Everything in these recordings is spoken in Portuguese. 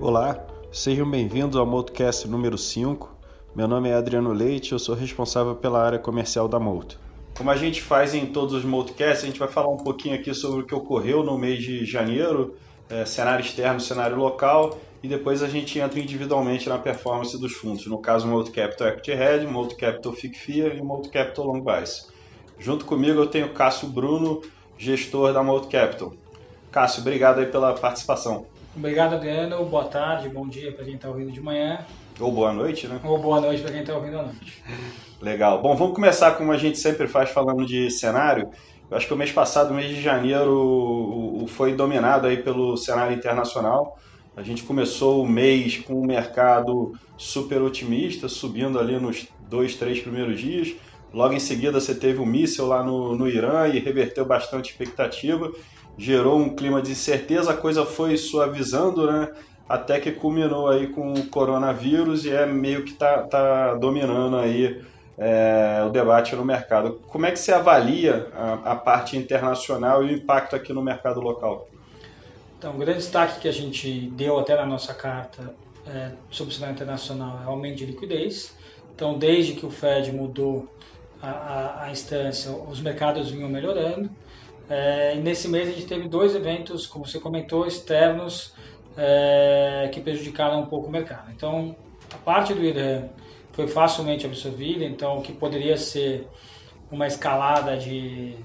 Olá, sejam bem-vindos ao Multicast número 5. Meu nome é Adriano Leite, eu sou responsável pela área comercial da Molt. Como a gente faz em todos os Multicasts, a gente vai falar um pouquinho aqui sobre o que ocorreu no mês de janeiro, é, cenário externo, cenário local, e depois a gente entra individualmente na performance dos fundos. No caso, o Multicapital Equity Red, o Multicapital FICFIA e o Multicapital Long Bias. Junto comigo eu tenho Cássio Bruno, gestor da Multicapital. Cássio, obrigado aí pela participação. Obrigado, Adriano. Boa tarde, bom dia para quem está ouvindo de manhã. Ou boa noite, né? Ou boa noite para quem está ouvindo à noite. Legal. Bom, vamos começar como a gente sempre faz falando de cenário. Eu acho que o mês passado, o mês de janeiro, foi dominado aí pelo cenário internacional. A gente começou o mês com o mercado super otimista, subindo ali nos dois, três primeiros dias. Logo em seguida, você teve um míssil lá no, no Irã e reverteu bastante expectativa gerou um clima de incerteza, a coisa foi suavizando, né? Até que culminou aí com o coronavírus e é meio que tá, tá dominando aí é, o debate no mercado. Como é que você avalia a, a, parte internacional e o impacto aqui no mercado local? Então, o grande destaque que a gente deu até na nossa carta é, sobre o cenário internacional é o aumento de liquidez. Então, desde que o Fed mudou a, a, a instância, os mercados vinham melhorando. É, nesse mês a gente teve dois eventos, como você comentou, externos é, que prejudicaram um pouco o mercado. Então, a parte do Irã foi facilmente absorvida, então o que poderia ser uma escalada de,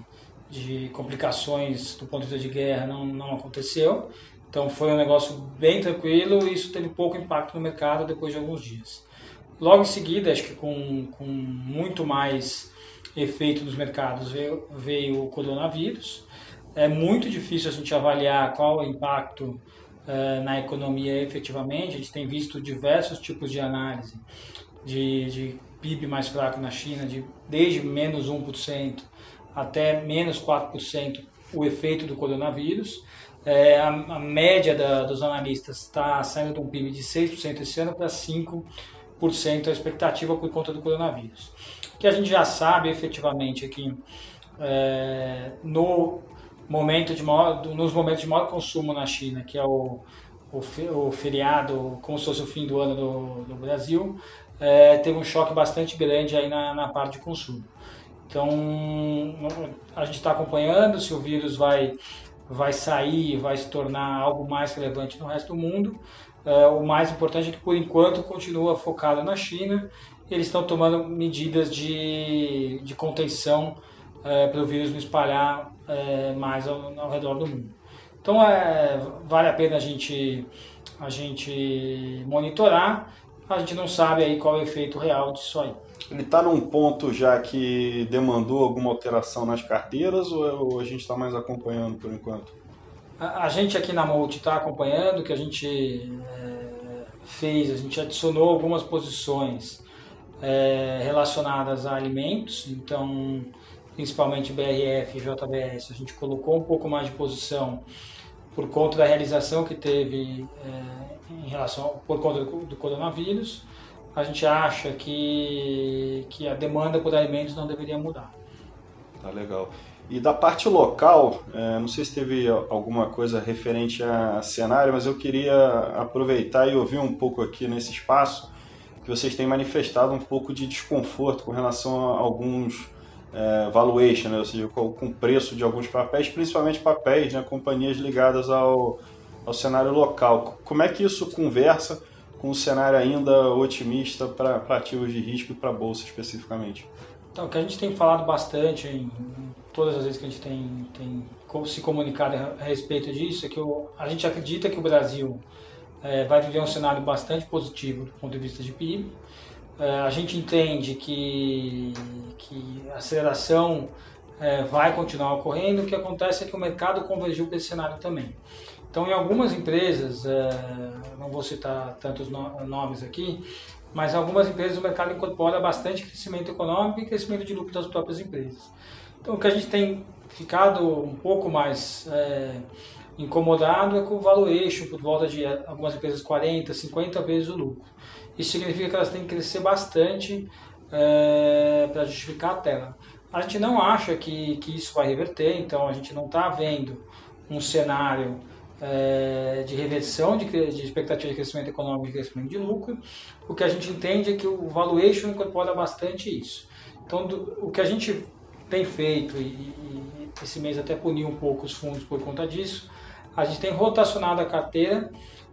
de complicações do ponto de vista de guerra não, não aconteceu. Então foi um negócio bem tranquilo e isso teve pouco impacto no mercado depois de alguns dias. Logo em seguida, acho que com, com muito mais efeito nos mercados veio, veio o coronavírus. É muito difícil a gente avaliar qual o impacto uh, na economia efetivamente. A gente tem visto diversos tipos de análise de, de PIB mais fraco na China, de desde menos 1% até menos 4% o efeito do coronavírus. É, a, a, média da, dos analistas está saindo de um PIB de 6% esse ano para 5% a expectativa por conta do coronavírus que a gente já sabe efetivamente aqui é, no momento de maior, nos momentos de maior consumo na China, que é o, o, o feriado, como se fosse o fim do ano do, do Brasil, é, teve um choque bastante grande aí na, na parte de consumo. Então, a gente está acompanhando se o vírus vai, vai sair, vai se tornar algo mais relevante no resto do mundo. É, o mais importante é que, por enquanto, continua focado na China eles estão tomando medidas de, de contenção é, para o vírus não espalhar é, mais ao, ao, redor do mundo. Então é, vale a pena a gente, a gente monitorar, a gente não sabe aí qual é o efeito real disso aí. Ele está num ponto já que demandou alguma alteração nas carteiras ou, é, ou a gente está mais acompanhando por enquanto? A, gente aqui na Multi está acompanhando, que a gente é, fez, a gente adicionou algumas posições é, relacionadas a alimentos, então principalmente BRF e JBS, a gente colocou um pouco mais de posição por conta da realização que teve é, em relação por conta do, do, coronavírus. A gente acha que, que a demanda por alimentos não deveria mudar. Tá legal. E da parte local, é, não sei se teve alguma coisa referente a cenário, mas eu queria aproveitar e ouvir um pouco aqui nesse espaço que vocês têm manifestado um pouco de desconforto com relação a alguns é, valuation, né? ou seja, com, o preço de alguns papéis, principalmente papéis, né? companhias ligadas ao, ao cenário local. Como é que isso conversa com o cenário ainda otimista para ativos de risco e para bolsa especificamente? Então, o que a gente tem falado bastante em, todas as vezes que a gente tem, tem se comunicado a respeito disso é que o, a gente acredita que o Brasil é, vai viver um cenário bastante positivo do ponto de vista de PIB. É, a gente entende que, que a aceleração é, vai continuar ocorrendo, o que acontece é que o mercado convergiu para esse cenário também. Então, em algumas empresas, é, não vou citar tantos nomes aqui, mas algumas empresas o mercado incorpora bastante crescimento econômico e crescimento de lucro das próprias empresas. Então, o que a gente tem ficado um pouco mais é, incomodado é com o valuation por volta de algumas empresas 40, 50 vezes o lucro. Isso significa que elas têm que crescer bastante é, para justificar a tela. A gente não acha que, que isso vai reverter, então a gente não está vendo um cenário é, de reversão de, de, expectativa de crescimento econômico e crescimento de lucro, o que a gente entende é que o valuation incorpora bastante isso. Então, do, o que a gente tem feito, e, e, esse mês até puniu um pouco os fundos por conta disso, a gente tem rotacionado a carteira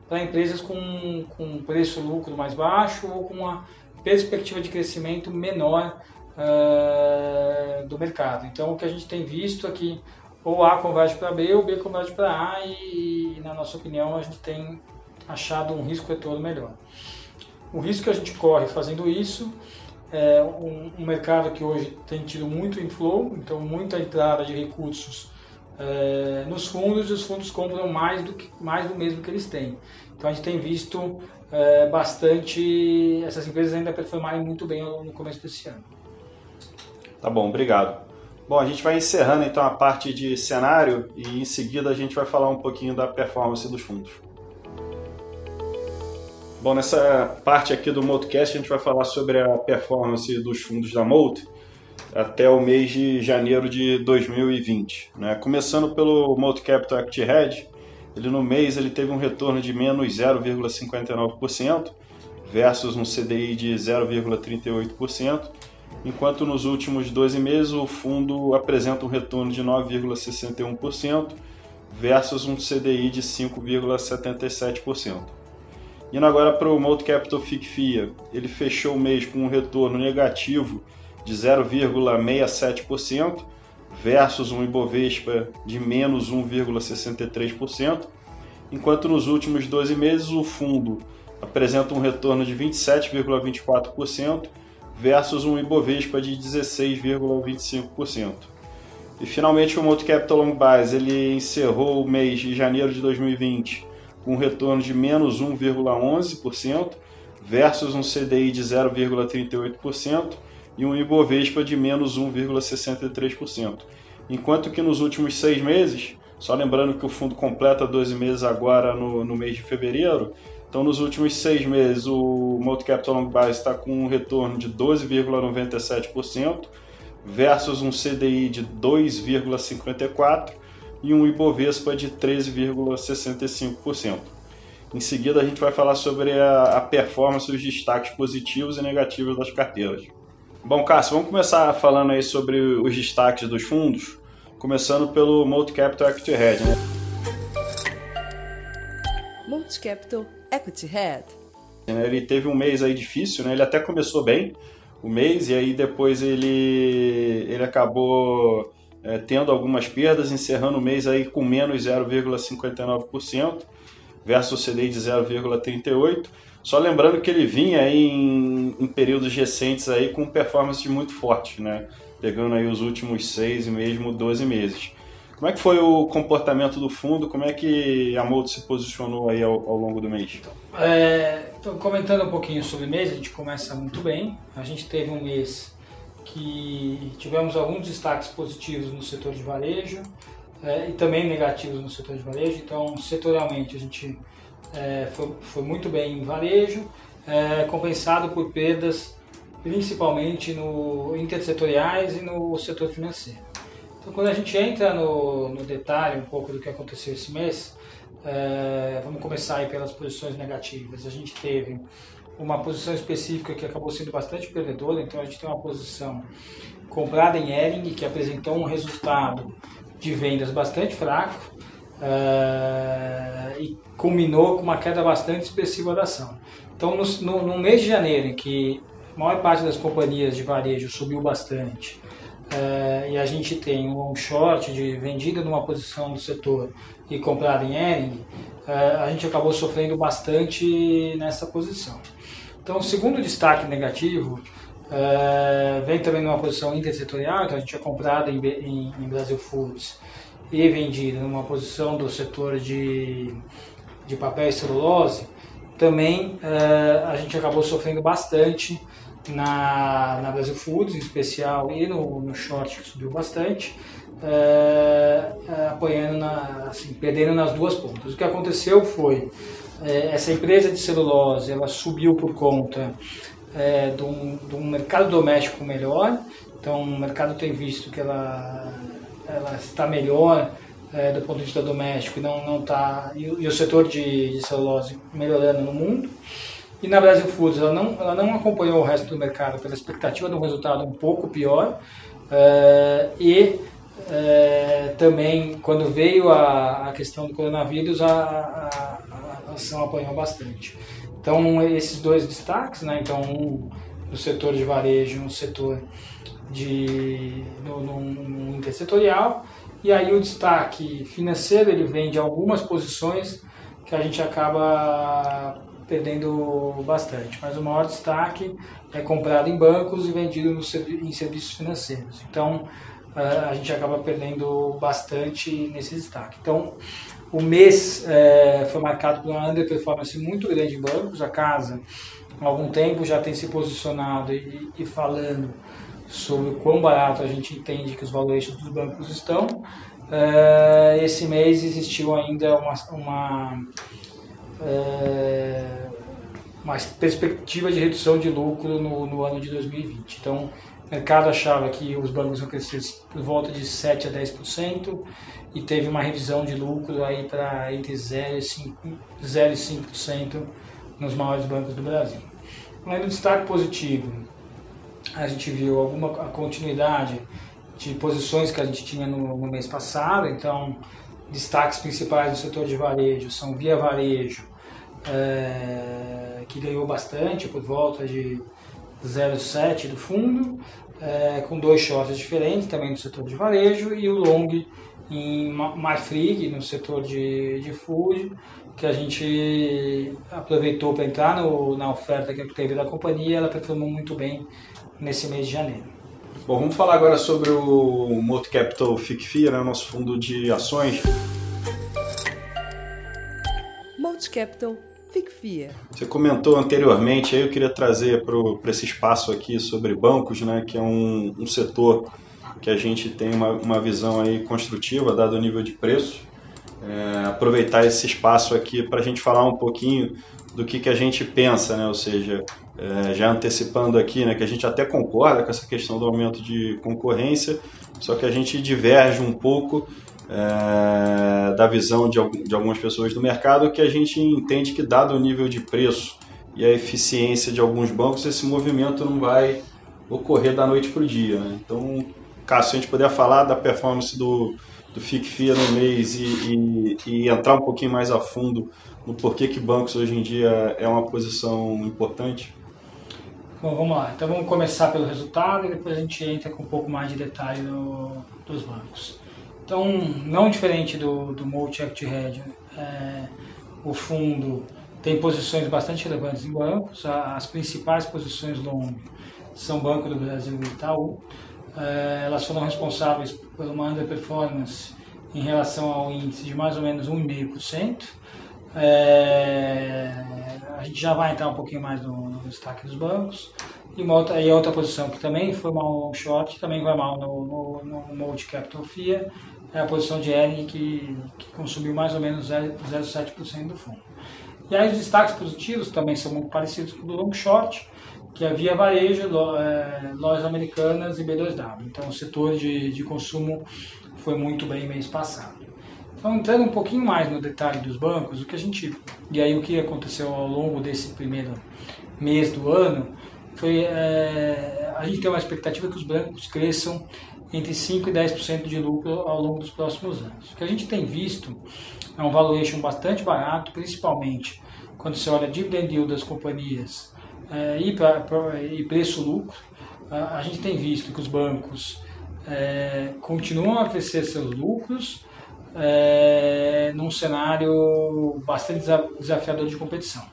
para empresas com, com preço-lucro mais baixo ou com uma perspectiva de crescimento menor uh, do mercado. Então, o que a gente tem visto aqui é ou A converge para B ou B converge para A e, e, na nossa opinião, a gente tem achado um risco-retorno melhor. O risco que a gente corre fazendo isso é um, um, mercado que hoje tem tido muito inflow, então muita entrada de recursos é, nos fundos e os fundos compram mais do, que, mais do mesmo que eles têm. Então a gente tem visto é, bastante essas empresas ainda performarem muito bem no começo desse ano. Tá bom, obrigado. Bom, a gente vai encerrando então a parte de cenário e em seguida a gente vai falar um pouquinho da performance dos fundos. Bom, nessa parte aqui do Multicast a gente vai falar sobre a performance dos fundos da Molt até o mês de janeiro de 2020. Né? Começando pelo Molt Capital Equity Hedge, ele no mês ele teve um retorno de menos 0,59% versus um CDI de 0,38% enquanto nos últimos 12 meses o fundo apresenta um retorno de 9,61% versus um CDI de 5,77%. Indo agora para o Multi Capital FICFIA, ele fechou o mês com um retorno negativo de 0,67% versus um Ibovespa de menos 1,63%, enquanto nos últimos 12 meses o fundo apresenta um retorno de 27,24% versus um Ibovespa de 16,25%. E finalmente o Multi Capital Long Base ele encerrou o mês de janeiro de 2020 com um retorno de menos 1,11% versus um CDI de 0,38% e um Ibovespa de menos 1,63%. Enquanto que nos últimos seis meses, só lembrando que o fundo completa 12 meses agora no, no mês de fevereiro, então, nos últimos seis meses, o Multi-Capital Long Base está com um retorno de 12,97% versus um CDI de 2,54% e um Ibovespa de 13,65%. Em seguida, a gente vai falar sobre a, a performance, os destaques positivos e negativos das carteiras. Bom, Cássio, vamos começar falando aí sobre os destaques dos fundos, começando pelo Multi-Capital Equity Hedge. Né? Multi-Capital Equity Head. Ele teve um mês aí difícil, né? Ele até começou bem o mês e aí depois ele, ele acabou é, tendo algumas perdas, encerrando o mês aí com menos 0,59% versus o CDI de 0,38%. Só lembrando que ele vinha aí em, em, períodos recentes aí com performance muito forte, né? Pegando aí os últimos seis e mesmo 12 meses. Como é que foi o comportamento do fundo? Como é que a Mold se posicionou aí ao, ao longo do mês? É, comentando um pouquinho sobre o mês, a gente começa muito bem. A gente teve um mês que tivemos alguns destaques positivos no setor de varejo é, e também negativos no setor de varejo. Então, setorialmente, a gente é, foi, foi, muito bem em varejo, é, compensado por perdas principalmente no intersetoriais e no setor financeiro. Então, quando a gente entra no, no detalhe um pouco do que aconteceu esse mês, é, vamos começar aí pelas posições negativas. A gente teve uma posição específica que acabou sendo bastante perdedora, então a gente tem uma posição comprada em Ering, que apresentou um resultado de vendas bastante fraco é, e culminou com uma queda bastante expressiva da ação. Então, no, no, no mês de janeiro, em que a maior parte das companhias de varejo subiu bastante, é, e a gente tem um long short de vendida numa posição do setor e comprada em Ering, é, a gente acabou sofrendo bastante nessa posição. Então, o segundo destaque negativo é, vem também numa posição intersetorial, então a gente é comprada em, em, em Brasil Foods e vendida numa posição do setor de, de papel e celulose, também a gente acabou sofrendo bastante na, na Brasil Foods em especial e no, no short que subiu bastante, é, é, na, assim, perdendo nas duas pontas. O que aconteceu foi é, essa empresa de celulose ela subiu por conta é, de, um, de um mercado doméstico melhor, então o mercado tem visto que ela, ela está melhor é, do ponto de vista doméstico não não tá e, e o setor de, de, celulose melhorando no mundo e na Brasil Foods ela não ela não acompanhou o resto do mercado pela expectativa de um resultado um pouco pior é, e é, também quando veio a, a, questão do coronavírus a, a, a ação apanhou bastante. Então esses dois destaques né então um no setor de varejo um setor de no, no, no intersetorial e aí o destaque financeiro ele vem de algumas posições que a gente acaba perdendo bastante. Mas o maior destaque é comprado em bancos e vendido no, em serviços financeiros. Então a gente acaba perdendo bastante nesse destaque. Então o mês é, foi marcado por uma underperformance muito grande em bancos. A casa há algum tempo já tem se posicionado e, e falando sobre o quão barato a gente entende que os valuations dos bancos estão. Uh, esse mês existiu ainda uma, uma, uma, perspectiva de redução de lucro no, no, ano de 2020. Então, o mercado achava que os bancos iam crescer por volta de 7 a 10% e teve uma revisão de lucro aí para entre 0 e 5%, 0 e 5% nos maiores bancos do Brasil. Além do destaque positivo, a gente viu alguma continuidade de posições que a gente tinha no, no mês passado, então destaques principais do setor de varejo são Via Varejo, é, que ganhou bastante, por volta de 0,7 do fundo, é, com dois shorts diferentes também no setor de varejo, e o long em Marfrig, no setor de, de food, que a gente aproveitou para entrar no, na oferta que teve da companhia, ela performou muito bem nesse mês de janeiro. Bom, vamos falar agora sobre o Multicapital FICFIA, né, o nosso fundo de ações. Multicapital FICFIA. Você comentou anteriormente, aí eu queria trazer para esse espaço aqui sobre bancos, né, que é um, um setor que a gente tem uma, uma visão aí construtiva, dado o nível de preço. É, aproveitar esse espaço aqui para a gente falar um pouquinho do que, que a gente pensa, né? ou seja, é, já antecipando aqui, né, que a gente até concorda com essa questão do aumento de concorrência, só que a gente diverge um pouco é, da visão de, de algumas pessoas do mercado, que a gente entende que, dado o nível de preço e a eficiência de alguns bancos, esse movimento não vai ocorrer da noite para o dia. Né? Então, se a gente puder falar da performance do, do FICFIA no mês e, e, e entrar um pouquinho mais a fundo no porquê que bancos hoje em dia é uma posição importante? Bom, vamos lá. Então vamos começar pelo resultado e depois a gente entra com um pouco mais de detalhe no, dos bancos. Então, não diferente do, do Multi-Act Hedge, é, o fundo tem posições bastante relevantes em bancos. As principais posições long são Banco do Brasil e Itaú. É, elas foram responsáveis por uma underperformance em relação ao índice de mais ou menos 1,5%. É, a gente já vai entrar um pouquinho mais no, no destaque dos bancos. E, uma outra, e outra posição que também foi mal short, também vai mal no, no, no Multi Capital FIA, é a posição de Ering, que, que consumiu mais ou menos 0,7% do fundo. E aí os destaques positivos também são muito parecidos com o do long short, que havia varejo, é, lojas americanas e B2W. Então o setor de, de consumo foi muito bem mês passado. Então, entrando um pouquinho mais no detalhe dos bancos, o que a gente e aí o que aconteceu ao longo desse primeiro mês do ano foi é, a gente tem uma expectativa que os bancos cresçam entre 5 e 10% de lucro ao longo dos próximos anos. O que a gente tem visto é um valuation bastante barato, principalmente quando você olha dividend yield das companhias é, e, e preço-lucro. A, a gente tem visto que os bancos é, continuam a crescer seus lucros, é, num cenário bastante desafiador de competição.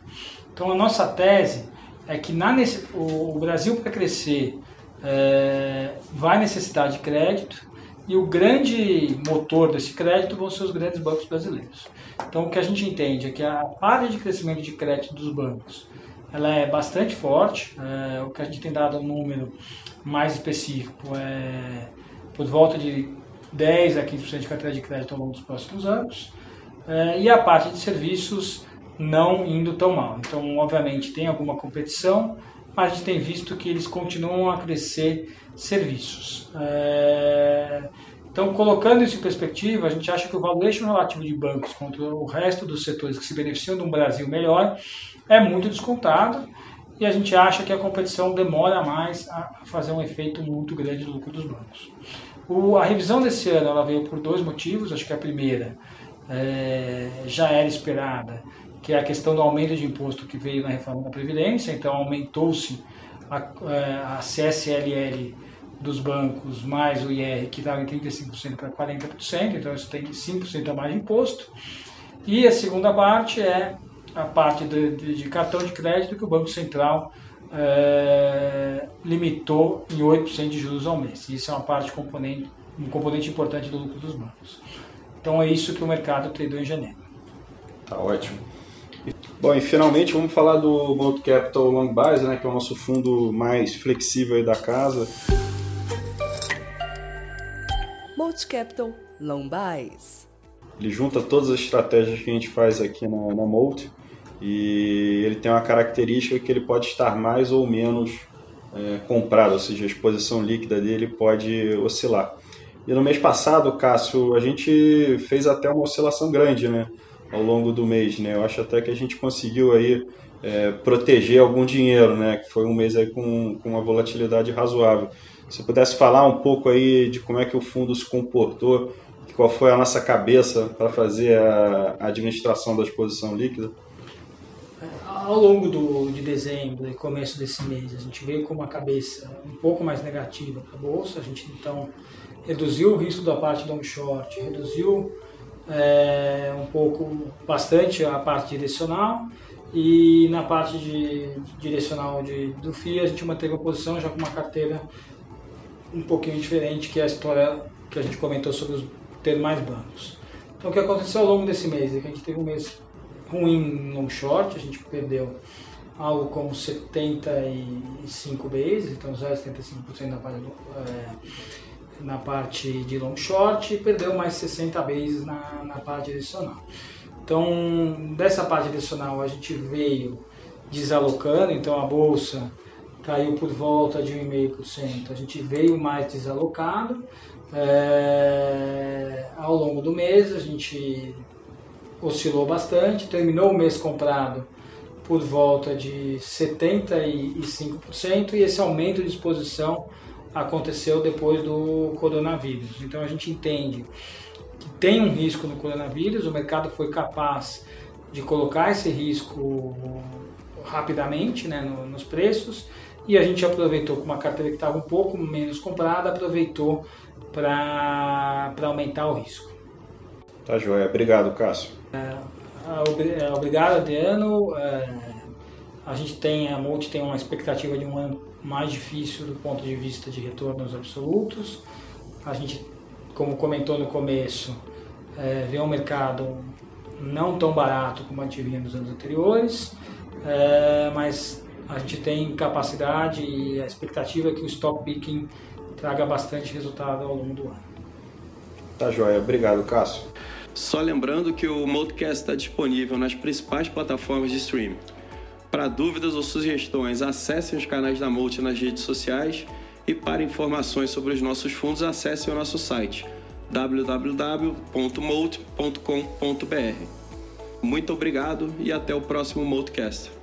Então a nossa tese é que na, o Brasil para crescer é, vai necessitar de crédito e o grande motor desse crédito vão ser os grandes bancos brasileiros. Então o que a gente entende é que a área de crescimento de crédito dos bancos ela é bastante forte. É, o que a gente tem dado um número mais específico é por volta de 10 a 15% de carteira de crédito ao longo dos próximos anos. É, e a parte de serviços não indo tão mal. Então, obviamente, tem alguma competição, mas a gente tem visto que eles continuam a crescer serviços. É, Então, colocando isso em perspectiva, a gente acha que o valuation relativo de bancos contra o resto dos setores que se beneficiam de um Brasil melhor é muito descontado e a gente acha que a competição demora mais a fazer um efeito muito grande no lucro dos bancos. O, a revisão desse ano ela veio por dois motivos. Acho que a primeira é, já era esperada, que é a questão do aumento de imposto que veio na reforma da Previdência. Então, aumentou-se a, é, a CSLL dos bancos mais o IR, que estava em 35% para 40%, então isso tem 5% a mais de imposto. E a segunda parte é a parte de, de, de cartão de crédito que o Banco Central é, limitou em 8% de juros ao mês. Isso é uma parte componente, um componente importante do lucro dos bancos. Então é isso que o mercado tradou em janeiro. Tá ótimo. Bom, e finalmente vamos falar do Multi Capital Long Base, né, que é o nosso fundo mais flexível da casa. Multi Capital Long Base. Ele junta todas as estratégias que a gente faz aqui na, na Multi e ele tem uma característica que ele pode estar mais ou menos é, comprado, ou seja, a exposição líquida dele pode oscilar. E no mês passado, Cássio, a gente fez até uma oscilação grande, né, ao longo do mês, né? Eu acho até que a gente conseguiu aí é, proteger algum dinheiro, né? Que foi um mês aí com, com uma volatilidade razoável. Se pudesse falar um pouco aí de como é que o fundo se comportou, qual foi a nossa cabeça para fazer a administração da exposição líquida? ao longo do, de dezembro e começo desse mês, a gente veio com uma cabeça um pouco mais negativa para a Bolsa. A gente, então, reduziu o risco da parte long short, reduziu é, um pouco, bastante a parte direcional e na parte de, direcional de, do FII a gente manteve a posição já com uma carteira um pouquinho diferente, que é a história que a gente comentou sobre os, ter mais bancos. Então o que aconteceu ao longo desse mês é que a gente teve um mês ruim no short, a gente perdeu algo como 75 bases, então 0,75% na parte, do, é, na parte de long short e perdeu mais 60 bases na, na parte adicional. Então, dessa parte adicional a gente veio desalocando, então a bolsa caiu por volta de 1,5%, a gente veio mais desalocado. É, ao longo do mês a gente oscilou bastante, terminou o mês comprado por volta de 75% e esse aumento de exposição aconteceu depois do coronavírus. Então a gente entende que tem um risco no coronavírus, o mercado foi capaz de colocar esse risco rapidamente né, nos preços e a gente aproveitou com uma carteira que estava um pouco menos comprada, aproveitou para aumentar o risco. Tá joia. Obrigado, Cássio. É, é, obrigado, Adriano. É, a gente tem, a Multi tem uma expectativa de um ano mais difícil do ponto de vista de retornos absolutos. A gente, como comentou no começo, é, vê um mercado não tão barato como a gente via nos anos anteriores, é, mas a gente tem capacidade e a expectativa é que o stock picking traga bastante resultado ao longo do ano. Tá joia. Obrigado, Cássio. Só lembrando que o Modcast está disponível nas principais plataformas de streaming. Para dúvidas ou sugestões, acessem os canais da Multi nas redes sociais e para informações sobre os nossos fundos, acessem o nosso site www.molt.com.br. Muito obrigado e até o próximo Multicast.